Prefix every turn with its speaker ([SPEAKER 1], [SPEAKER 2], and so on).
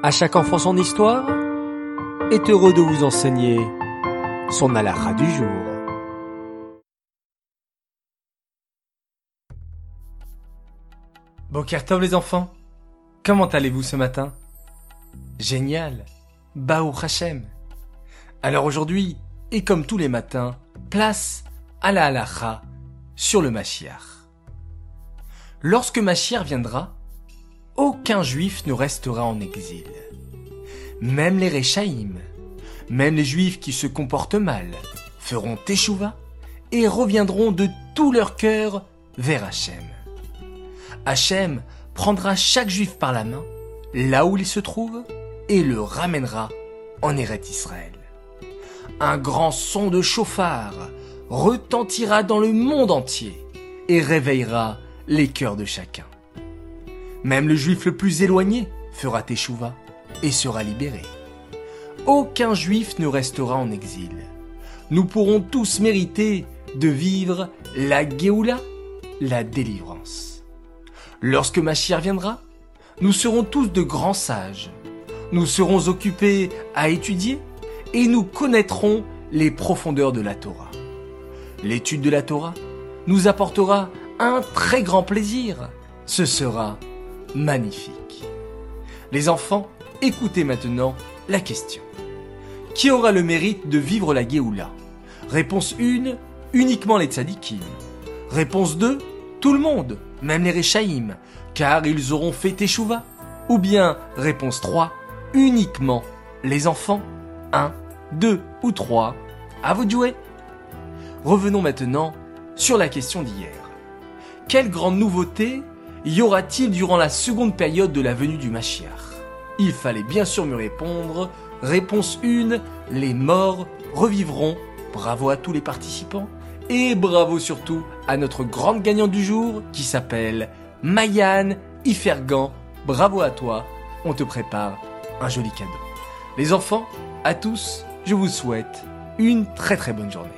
[SPEAKER 1] À chaque enfant son histoire est heureux de vous enseigner son alara du jour.
[SPEAKER 2] Bokertov les enfants, comment allez-vous ce matin? Génial, Baou Hachem. Alors aujourd'hui, et comme tous les matins, place à la halacha sur le Mashiach. Lorsque Mashiach viendra, aucun juif ne restera en exil. Même les Réchaïm, même les juifs qui se comportent mal, feront teshuva et reviendront de tout leur cœur vers Hachem. Hachem prendra chaque juif par la main, là où il se trouve, et le ramènera en Eret Israël. Un grand son de chauffard retentira dans le monde entier et réveillera les cœurs de chacun. Même le juif le plus éloigné fera teshuva et sera libéré. Aucun juif ne restera en exil. Nous pourrons tous mériter de vivre la Géoula, la délivrance. Lorsque Machir viendra, nous serons tous de grands sages. Nous serons occupés à étudier et nous connaîtrons les profondeurs de la Torah. L'étude de la Torah nous apportera un très grand plaisir. Ce sera magnifique. Les enfants, écoutez maintenant la question. Qui aura le mérite de vivre la Géoula? Réponse 1, uniquement les tzadikim. Réponse 2, tout le monde, même les Réchaïm, car ils auront fait Teshuvah. Ou bien, réponse 3, uniquement les enfants. 1, 2 ou 3, à vous de jouer. Revenons maintenant sur la question d'hier. Quelle grande nouveauté y aura-t-il durant la seconde période de la venue du Mashiach? Il fallait bien sûr me répondre. Réponse 1, les morts revivront. Bravo à tous les participants. Et bravo surtout à notre grande gagnante du jour qui s'appelle Mayan Ifergan. Bravo à toi, on te prépare un joli cadeau. Les enfants, à tous, je vous souhaite une très très bonne journée.